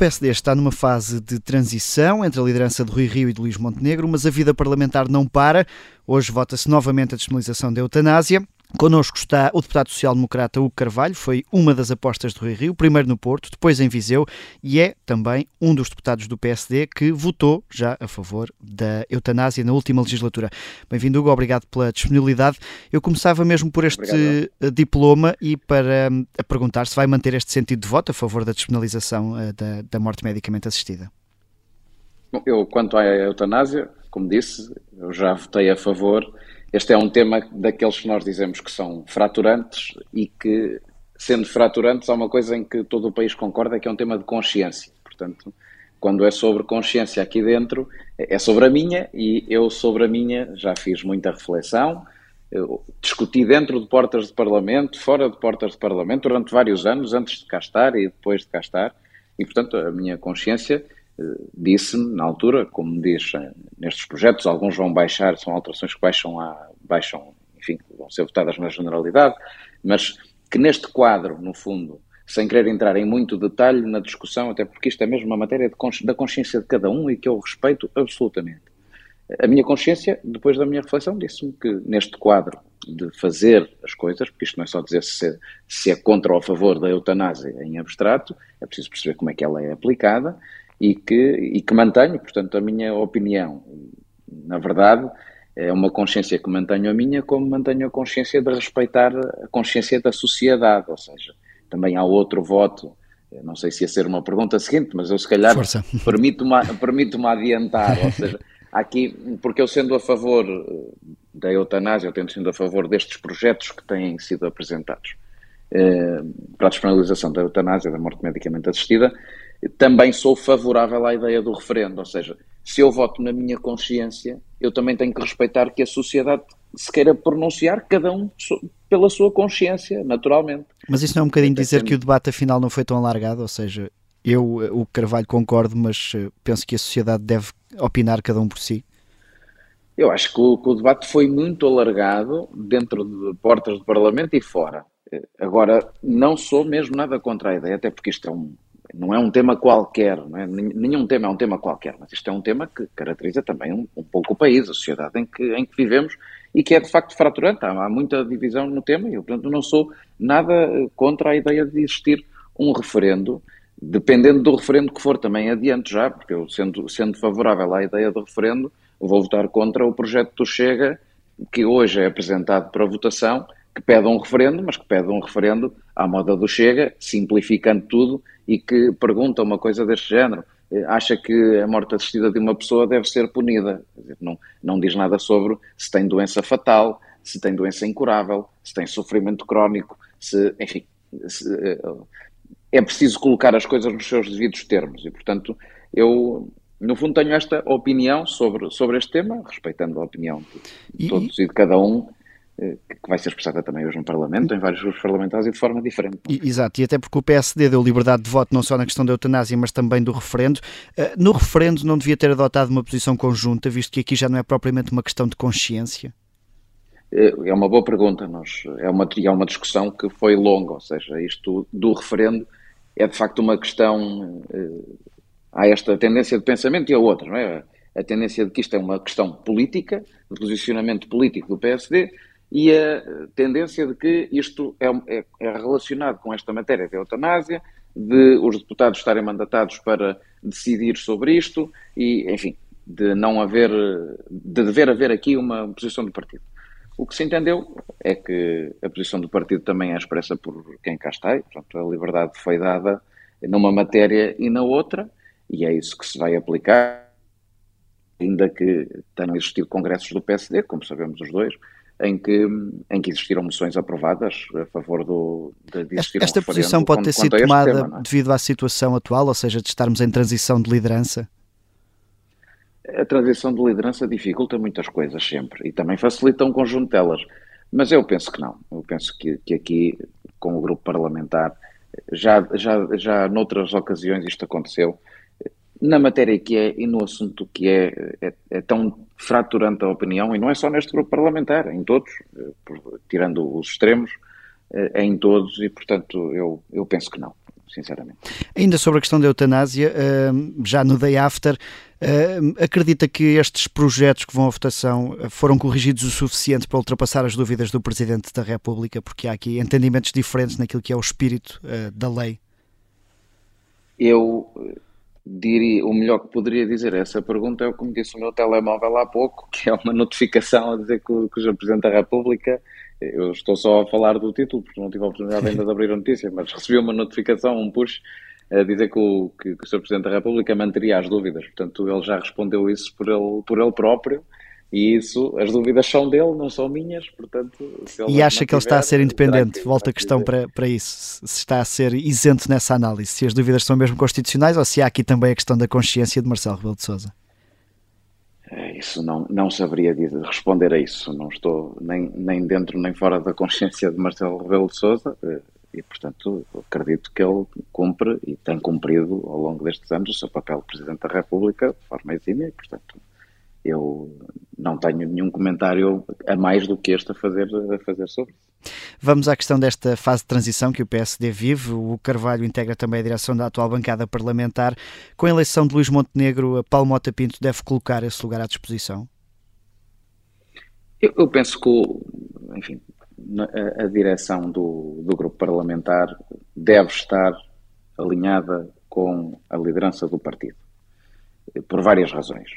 PSD está numa fase de transição entre a liderança de Rui Rio e de Luís Montenegro, mas a vida parlamentar não para. Hoje vota-se novamente a despenalização da eutanásia. Connosco está o deputado social-democrata Hugo Carvalho, foi uma das apostas do Rui Rio, primeiro no Porto, depois em Viseu, e é também um dos deputados do PSD que votou já a favor da eutanásia na última legislatura. Bem-vindo, Hugo, obrigado pela disponibilidade. Eu começava mesmo por este obrigado. Eh, diploma e para hum, perguntar se vai manter este sentido de voto a favor da despenalização eh, da, da morte medicamente assistida. Bom, eu, quanto à eutanásia, como disse, eu já votei a favor este é um tema daqueles que nós dizemos que são fraturantes e que, sendo fraturantes, há uma coisa em que todo o país concorda que é um tema de consciência. Portanto, quando é sobre consciência aqui dentro, é sobre a minha e eu sobre a minha já fiz muita reflexão, eu discuti dentro de portas de Parlamento, fora de portas de Parlamento, durante vários anos, antes de cá estar e depois de cá estar, e portanto a minha consciência disse-me na altura, como diz eh, nestes projetos, alguns vão baixar, são alterações que baixam, a, baixam enfim, vão ser votadas na generalidade, mas que neste quadro, no fundo, sem querer entrar em muito detalhe na discussão, até porque isto é mesmo uma matéria de, da consciência de cada um e que eu respeito absolutamente. A minha consciência, depois da minha reflexão, disse-me que neste quadro de fazer as coisas, porque isto não é só dizer se se é contra ou a favor da eutanásia em abstrato, é preciso perceber como é que ela é aplicada, e que, e que mantenho, portanto, a minha opinião. Na verdade, é uma consciência que mantenho a minha, como mantenho a consciência de respeitar a consciência da sociedade, ou seja, também há outro voto, não sei se ia ser uma pergunta seguinte, mas eu se calhar permito-me permito adiantar, ou seja, aqui, porque eu sendo a favor da eutanásia, eu tendo sido a favor destes projetos que têm sido apresentados eh, para a despenalização da eutanásia, da morte medicamente assistida, também sou favorável à ideia do referendo, ou seja, se eu voto na minha consciência, eu também tenho que respeitar que a sociedade se queira pronunciar, cada um pela sua consciência, naturalmente. Mas isso não é um bocadinho dizer que o debate afinal não foi tão alargado, ou seja, eu, o Carvalho, concordo, mas eh, penso que a sociedade deve opinar cada um por si. Eu acho que o, que o debate foi muito alargado dentro de portas do Parlamento e fora. Eh, agora, não sou mesmo nada contra a ideia, até porque isto é um, não é um tema qualquer, é? nenhum tema é um tema qualquer, mas isto é um tema que caracteriza também um, um pouco o país, a sociedade em que, em que vivemos e que é de facto fraturante. Há, há, muita divisão no tema e eu, portanto, não sou nada eh, contra a ideia de existir um referendo, dependendo do referendo que for também adiante já, porque eu, sendo, sendo favorável à ideia do referendo, vou votar contra o projeto do Chega, que hoje é apresentado para votação que pede um referendo, mas que pede um referendo à moda do Chega, simplificando tudo, e que pergunta uma coisa deste género. Eh, acha que a morte assistida de uma pessoa deve ser punida. Não, não diz nada sobre se tem doença fatal, se tem doença incurável, se tem sofrimento crónico, se, enfim, se, eh, é preciso colocar as coisas nos seus devidos termos. E, portanto, eu, no fundo, tenho esta opinião sobre, sobre este tema, respeitando a opinião de, todos e de cada um, que vai ser expressada também hoje no Parlamento, em vários grupos parlamentares e de forma diferente. Exato, e até porque o PSD deu liberdade de voto não só na questão da eutanásia, mas também do referendo. Eh, no referendo não devia ter adotado uma posição conjunta, visto que aqui já não é propriamente uma questão de consciência? Eh, é uma boa pergunta, nós, é, uma, é uma discussão que foi longa, ou seja, isto do referendo é de facto uma questão, há esta tendência de pensamento e a outra, não é? A tendência de que isto é uma questão política, de posicionamento político do PSD, e a tendência de que isto é, é, é, relacionado com esta matéria de eutanásia, de os deputados estarem mandatados para decidir sobre isto e, enfim, de não haver, de dever haver aqui uma posição do partido. O que se entendeu é que a posição do partido também é expressa por quem cá está, e, portanto, a liberdade foi dada numa matéria e na outra, e é isso que se vai aplicar, ainda que tenham existido congressos do PSD, como sabemos os dois, em que, em que existiram moções aprovadas a favor do, de, de existir Esta um posição pode ter sido tomada tema, é? devido à situação atual, ou seja, de estarmos em transição de liderança? A transição de liderança dificulta muitas coisas sempre e também facilita um conjunto delas. Mas eu penso que não. Eu penso que, que aqui, com o grupo parlamentar, já, já, já noutras ocasiões isto aconteceu, na matéria que é e no assunto que é, é, é, tão fraturante a opinião, e não é só neste grupo parlamentar, em todos, eh, tirando os extremos, eh, é em todos, e portanto eu, eu penso que não. sinceramente. Ainda sobre a questão da eutanásia, já no day after, acredita que estes projetos que vão à votação foram corrigidos o suficiente para ultrapassar as dúvidas do Presidente da República, porque há aqui entendimentos diferentes naquilo que é o espírito da lei? Eu diria, o melhor que poderia dizer a essa pergunta é o que me disse o meu telemóvel há pouco, que é uma notificação a dizer que o, que o. Presidente da República, eu estou só a falar do título, porque não tive a oportunidade ainda de abrir a notícia, mas recebi uma notificação, um push, a dizer que o, que, que o Sr. Presidente da República manteria as dúvidas. Portanto, ele já respondeu isso por ele, por ele próprio e isso, as dúvidas são dele, não são minhas, portanto... e acha que ele está a ser independente? Volta a questão para, para isso. Se está a ser isento nessa análise, se as dúvidas são mesmo constitucionais ou se há aqui também a questão da consciência de Marcelo Rebelo de Sousa? É, isso não, não saberia responder a isso. Não estou nem, nem dentro nem fora da consciência de Marcelo Rebelo de Sousa eh, e, portanto, acredito que ele cumpre e tem cumprido ao longo destes anos o seu papel de Presidente da República de forma exímia e, portanto, eu não tenho nenhum comentário a mais do que este a fazer, a fazer sobre isso. Vamos à questão desta fase de transição que o PSD vive. O Carvalho integra também a direção da atual bancada parlamentar. Com a eleição de Luís Montenegro, Paulo Mota Pinto deve colocar esse lugar à disposição? Eu, eu penso que, enfim, a, a direção do, do grupo parlamentar deve estar alinhada com a liderança do partido, por várias razões.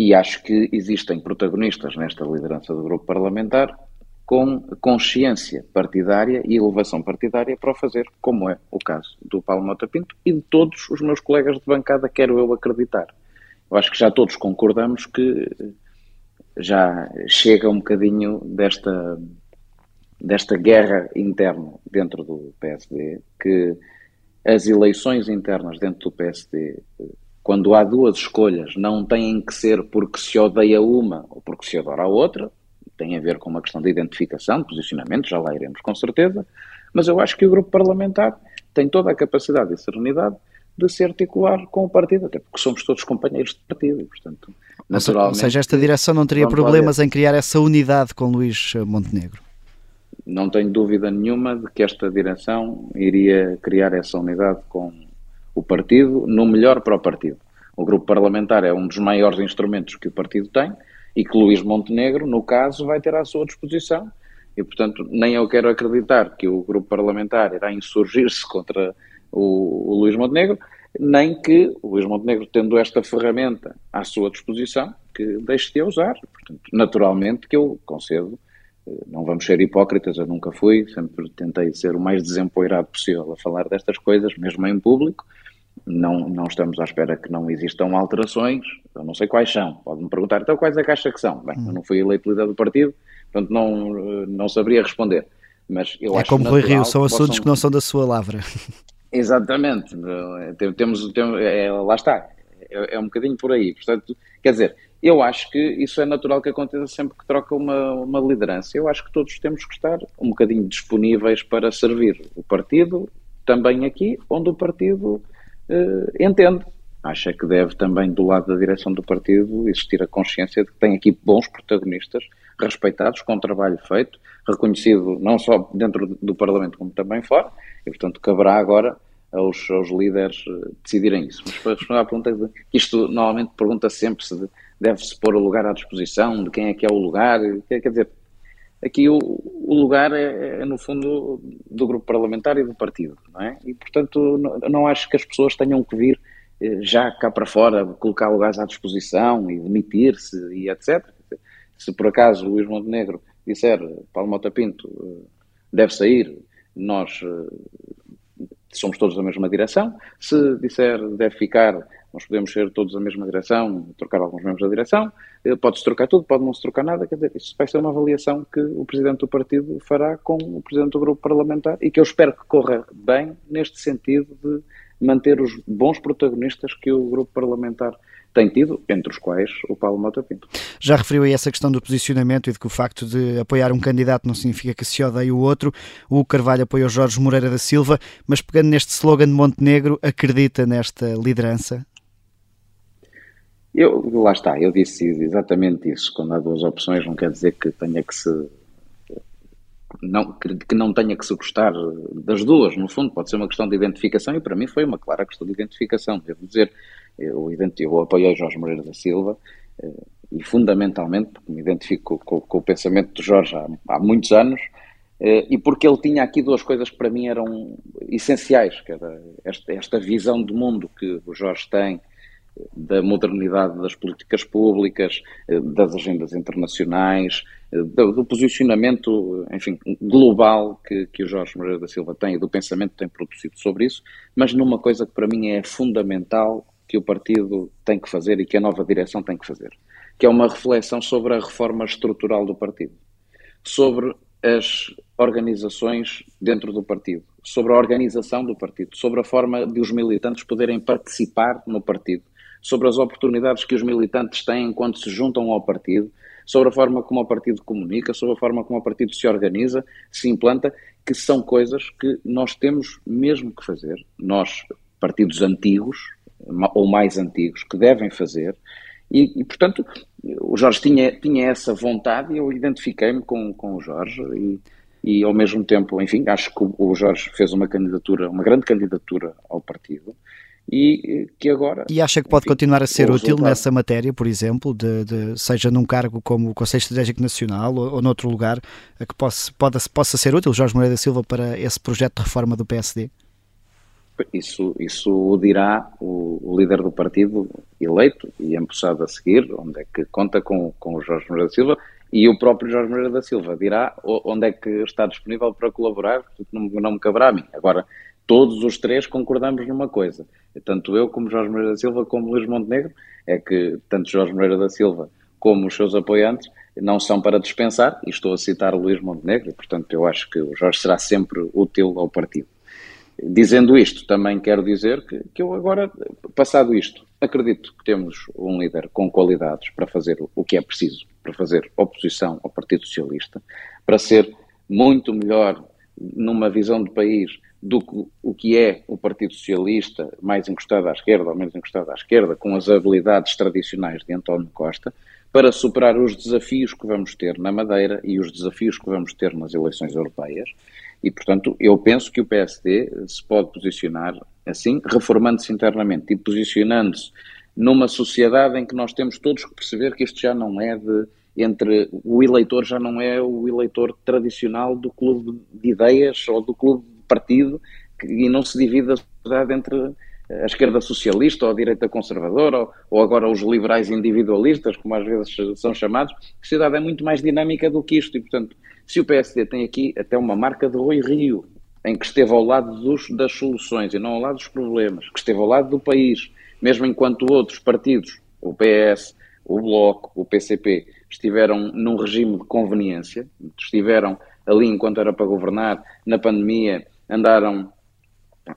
E acho que existem protagonistas nesta liderança do grupo parlamentar com consciência partidária e elevação partidária para o fazer, como é o caso do Paulo Mota Pinto e de todos os meus colegas de bancada, quero eu acreditar. Eu acho que já todos concordamos que já chega um bocadinho desta, desta guerra interna dentro do PSD, que as eleições internas dentro do PSD quando há duas escolhas, não têm que ser porque se odeia uma ou porque se adora a outra, tem a ver com uma questão de identificação, de posicionamento, já lá iremos com certeza, mas eu acho que o grupo parlamentar tem toda a capacidade e serenidade de se articular com o partido, até porque somos todos companheiros de partido, portanto, naturalmente... Ou seja, esta direção não teria problemas em criar essa unidade com Luís Montenegro? Não tenho dúvida nenhuma de que esta direção iria criar essa unidade com o partido no melhor para o partido. O grupo parlamentar é um dos maiores instrumentos que o partido tem e que Luís Montenegro, no caso, vai ter à sua disposição. E, portanto, nem eu quero acreditar que o grupo parlamentar irá insurgir-se contra o, o Luís Montenegro, nem que o Luís Montenegro, tendo esta ferramenta à sua disposição, que deixe de a usar. Portanto, naturalmente que eu concedo, eh, não vamos ser hipócritas, eu nunca fui, sempre tentei ser o mais desempoeirado possível a falar destas coisas, mesmo em público, não, não estamos à espera que não existam alterações, eu não sei quais são. Pode-me perguntar, então quais é que acha que são? Bem, eu não fui eleito líder do partido, portanto não, não saberia responder. Mas eu é acho como Rui Rio, são assuntos possam... que não são da sua lavra. Exatamente, temos, temos é, lá está, é, é, um bocadinho por aí. Portanto, quer dizer, eu acho que isso é natural que aconteça sempre que troca uma, uma liderança. Eu acho que todos temos que estar um bocadinho disponíveis para servir o partido, também aqui, onde o partido entende. Acha que deve também, do lado da direção do partido, existir a consciência de que tem aqui bons protagonistas, respeitados, com trabalho feito, reconhecido não só dentro do Parlamento, como também fora, e, portanto, caberá agora aos, aos líderes eh, decidirem isso. Mas para responder à pergunta, isto normalmente pergunta sempre se deve-se pôr o lugar à disposição, de quem é que é o lugar, quer dizer, aqui o, o lugar é, é, no fundo, do grupo parlamentar e do partido, não é? E, portanto, não, não acho que as pessoas tenham que vir eh, já cá para fora, colocar lugares à disposição e demitir-se e etc. Se por acaso o Luís Montenegro disser Paulo Mota Pinto eh, deve sair, nós eh, somos todos da mesma direção. Se disser deve ficar, nós podemos ser todos da mesma direção, trocar alguns membros da direção, eh, pode-se trocar tudo, pode não se trocar nada, quer dizer, isso vai ser uma avaliação que o Presidente do Partido fará com o Presidente do Grupo Parlamentar e que eu espero que corra bem neste sentido de manter os bons protagonistas que o Grupo Parlamentar tem tido, entre os quais o Paulo Mota Pinto. Já referiu aí essa questão do posicionamento e de que o facto de apoiar um candidato não significa que se odeie o outro. O Carvalho apoiou Jorge Moreira da Silva, mas pegando neste slogan de Montenegro, acredita nesta liderança? Eu, lá está, eu disse exatamente isso. Quando há duas opções, não quer dizer que tenha que se não, que, não tenha que se gostar das duas, no fundo, pode ser uma questão de identificação e para mim foi uma clara questão de identificação. Devo dizer, eu, eu apoiei Jorge Moreira da Silva eh, e fundamentalmente porque me identifico com, com o pensamento de Jorge há, há, muitos anos eh, e porque ele tinha aqui duas coisas que para mim eram essenciais, que esta, esta visão de mundo que o Jorge tem, da modernidade das políticas públicas, eh, das agendas internacionais, eh, do, posicionamento, enfim, global que, que o Jorge Moreira da Silva tem e do pensamento que tem produzido sobre isso, mas numa coisa que para mim é fundamental que o partido tem que fazer e que a nova direção tem que fazer, que é uma reflexão sobre a reforma estrutural do partido, sobre as organizações dentro do partido, sobre a organização do partido, sobre a forma de os militantes poderem participar no partido, sobre as oportunidades que os militantes têm quando se juntam ao partido, sobre a forma como o partido comunica, sobre a forma como o partido se organiza, se implanta, que são coisas que nós temos mesmo que fazer, nós, partidos antigos, ou mais antigos, que devem fazer, e, e portanto, o Jorge tinha, tinha essa vontade e eu identifiquei-me com, com o Jorge e, e ao mesmo tempo, enfim, acho que o Jorge fez uma candidatura, uma grande candidatura ao partido e que agora. E acha que pode enfim, continuar a ser útil nessa matéria, por exemplo, de, de, seja num cargo como o Conselho Estratégico Nacional ou, ou noutro lugar, a que possa, pode, possa ser útil, Jorge Moreira da Silva, para esse projeto de reforma do PSD? Isso, isso o dirá o, o líder do partido eleito e empossado a seguir, onde é que conta com, com o Jorge Moreira da Silva, e o próprio Jorge Moreira da Silva dirá onde é que está disponível para colaborar, não, não me caberá a mim. Agora, todos os três concordamos numa coisa, tanto eu como Jorge Moreira da Silva como Luís Montenegro, é que tanto Jorge Moreira da Silva como os seus apoiantes não são para dispensar, e estou a citar o Luís Montenegro, portanto eu acho que o Jorge será sempre útil ao partido. Dizendo isto, também quero dizer que, que eu agora, passado isto, acredito que temos um líder com qualidades para fazer o que é preciso, para fazer oposição ao Partido Socialista, para ser muito melhor numa visão de país do que o que é o Partido Socialista, mais encostado à esquerda ou menos encostado à esquerda, com as habilidades tradicionais de António Costa, para superar os desafios que vamos ter na Madeira e os desafios que vamos ter nas eleições europeias. E, portanto, eu penso que o PSD se pode posicionar assim, reformando-se internamente e posicionando-se numa sociedade em que nós temos todos que perceber que isto já não é de entre o eleitor já não é o eleitor tradicional do clube de ideias ou do clube partido que, e não se divide a sociedade entre a esquerda socialista ou a direita conservadora ou, ou, agora os liberais individualistas, como às vezes são chamados, a sociedade é muito mais dinâmica do que isto. E, portanto, se o PSD tem aqui até uma marca de Rui Rio, em que esteve ao lado dos, das soluções e não ao lado dos problemas, que esteve ao lado do país, mesmo enquanto outros partidos, o PS, o Bloco, o PCP, estiveram num regime de conveniência, estiveram ali enquanto era para governar, na pandemia, andaram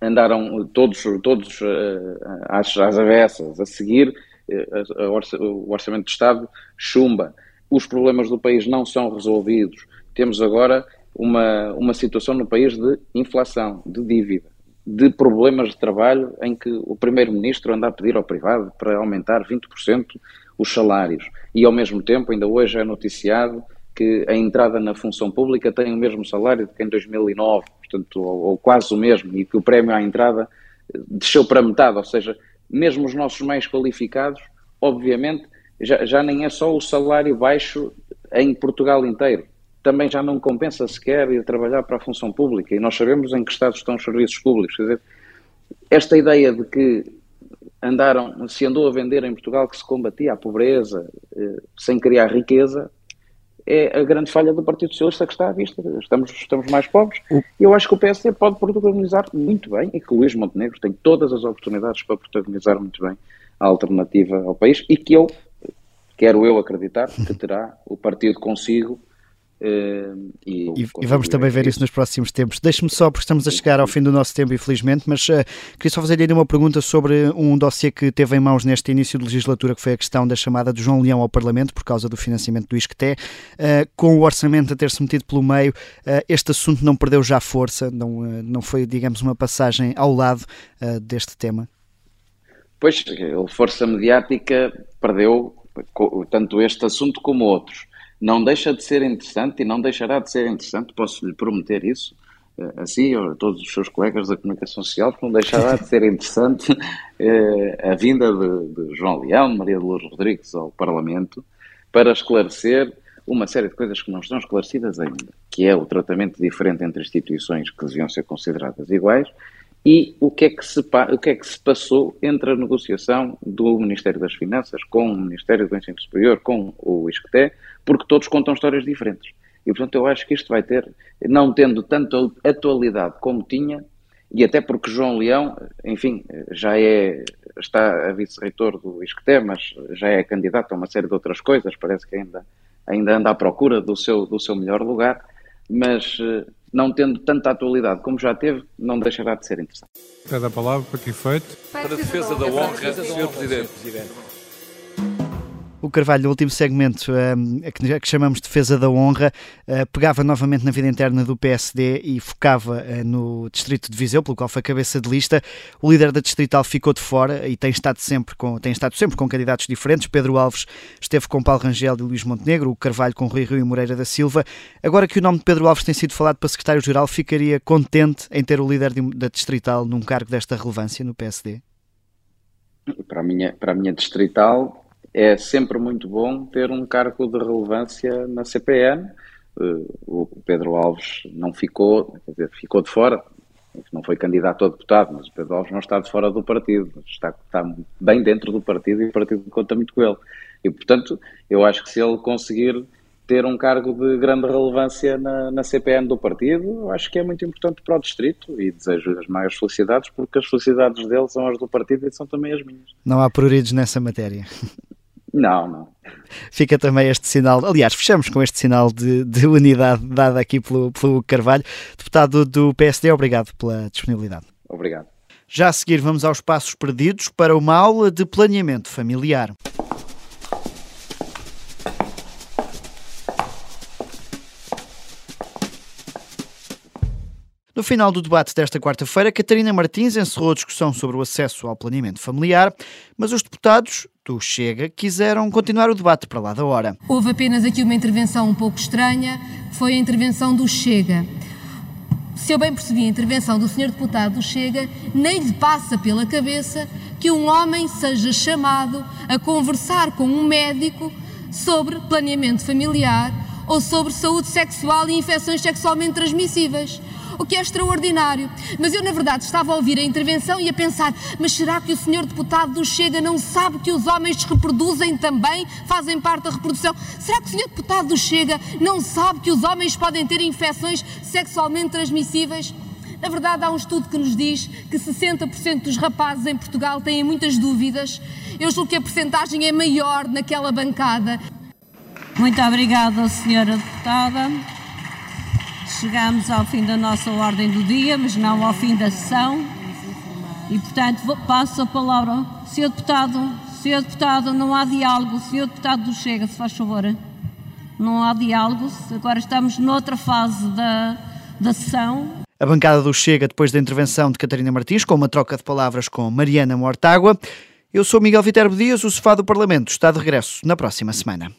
andaram todos, todos uh, às, às avessas a seguir uh, o orçamento de Estado chumba. Os problemas do país não são resolvidos. Temos agora uma, uma situação no país de inflação, de dívida, de problemas de trabalho em que o Primeiro-Ministro anda a pedir ao privado para aumentar 20% os salários. E ao mesmo tempo, ainda hoje é noticiado que a entrada na função pública tem o mesmo salário que em 2009 portanto, ou, ou quase o mesmo, e que o prémio à entrada desceu para metade, ou seja, mesmo os nossos mais qualificados, obviamente, já, já nem é só o salário baixo em Portugal inteiro. Também já não compensa sequer ir trabalhar para a função pública. E nós sabemos em que estado estão os serviços públicos. Quer dizer, esta ideia de que andaram, se andou a vender em Portugal que se combatia a pobreza eh, sem criar riqueza, é a grande falha do Partido Socialista que está à vista. Estamos, estamos mais pobres e eu acho que o PSD pode protagonizar muito bem e que o Luís Montenegro tem todas as oportunidades para protagonizar muito bem a alternativa ao país e que eu, quero eu acreditar, que terá o partido consigo Uh, e, e, vamos também ver isso nos próximos tempos. Deixe-me só, porque estamos a chegar ao fim do nosso tempo, infelizmente, mas uh, queria só fazer-lhe uma pergunta sobre um dossiê que teve em mãos neste início de legislatura, que foi a questão da chamada de João Leão ao Parlamento, por causa do financiamento do ISCTE. Uh, com o orçamento a ter-se metido pelo meio, este assunto não perdeu já força, não, não foi, digamos, uma passagem ao lado deste tema? Pois, a força mediática perdeu tanto este assunto como outros não deixa de ser interessante e não deixará de ser interessante, posso lhe prometer isso, eh, assim, ou a todos os seus colegas da comunicação social, que não deixará de ser interessante eh, a vinda de, de, João Leão, Maria de Lourdes Rodrigues ao Parlamento, para esclarecer uma série de coisas que não estão esclarecidas ainda, que é o tratamento diferente entre instituições que deviam ser consideradas iguais e o que, é que se, o que é que se passou entre a negociação do Ministério das Finanças com o Ministério do Ensino Superior, com o ISCTE, porque todos contam histórias diferentes. E, portanto, eu acho que isto vai ter, não tendo tanto atualidade como tinha, e até porque João Leão, enfim, já é, está a vice-reitor do ISCTE, mas já é candidato a uma série de outras coisas, parece que ainda, ainda anda à procura do seu, do seu melhor lugar, mas eh, não tendo tanta atualidade como já teve, não deixará de ser interessante. Pede a palavra para que efeito? Para a defesa da honra, Sr. Presidente. O Carvalho, no último segmento, um, que, chamamos de defesa da honra, uh, pegava novamente na vida interna do PSD e focava uh, no distrito de Viseu, pelo qual foi cabeça de lista. O líder da distrital ficou de fora e tem estado sempre com, tem estado sempre com candidatos diferentes. Pedro Alves esteve com Paulo Rangel e Luís Montenegro, o Carvalho com Rui Rio e Moreira da Silva. Agora que o nome de Pedro Alves tem sido falado para secretário-geral, ficaria contente em ter o líder de, da distrital num cargo desta relevância no PSD? Para a minha, para a minha distrital, é sempre muito bom ter um cargo de relevância na CPN. Eh, o Pedro Alves não ficou, quer dizer, ficou de fora, não foi candidato a deputado, mas o Pedro Alves não está de fora do partido, está, está bem dentro do partido e o partido conta muito com ele. E, portanto, eu acho que se ele conseguir ter um cargo de grande relevância na, na CPN do partido, acho que é muito importante para o distrito e desejo as maiores felicidades, porque as felicidades dele são as do partido e são também as minhas. Não há pruridos nessa matéria. Não, não. Fica também este sinal, aliás, fechamos com este sinal de, de unidade dado aqui pelo, pelo Carvalho. Deputado do PSD, obrigado pela disponibilidade. Obrigado. Já a seguir, vamos aos passos perdidos para uma aula de planeamento familiar. No final do debate desta quarta-feira, Catarina Martins encerrou a discussão sobre o acesso ao planeamento familiar, mas os deputados do Chega quiseram continuar o debate para lá da hora. Houve apenas aqui uma intervenção um pouco estranha, foi a intervenção do Chega. Se eu bem percebi a intervenção do senhor deputado do Chega, nem lhe passa pela cabeça que um homem seja chamado a conversar com um médico sobre planeamento familiar ou sobre saúde sexual e infecções sexualmente transmissíveis o que é extraordinário. Mas eu, na verdade, estava a ouvir a intervenção e a pensar: mas será que o senhor deputado do Chega não sabe que os homens reproduzem também, fazem parte da reprodução? Será que o senhor deputado do Chega não sabe que os homens podem ter infecções sexualmente transmissíveis? Na verdade, há um estudo que nos diz que 60% dos rapazes em Portugal têm muitas dúvidas. Eu julgo que a percentagem é maior naquela bancada. Muito obrigada, senhora deputada. Chegamos ao fim da nossa ordem do dia, mas não ao fim da sessão. E, portanto, passo a palavra. Senhor Deputado, Senhor Deputado, não há diálogo. Senhor Deputado do Chega, se faz favor. Não há diálogo. Agora estamos noutra fase da, da sessão. A bancada do Chega, depois da intervenção de Catarina Martins, com uma troca de palavras com Mariana Mortágua. Eu sou Miguel Viterbo Dias, o sofá do Parlamento está de regresso na próxima semana.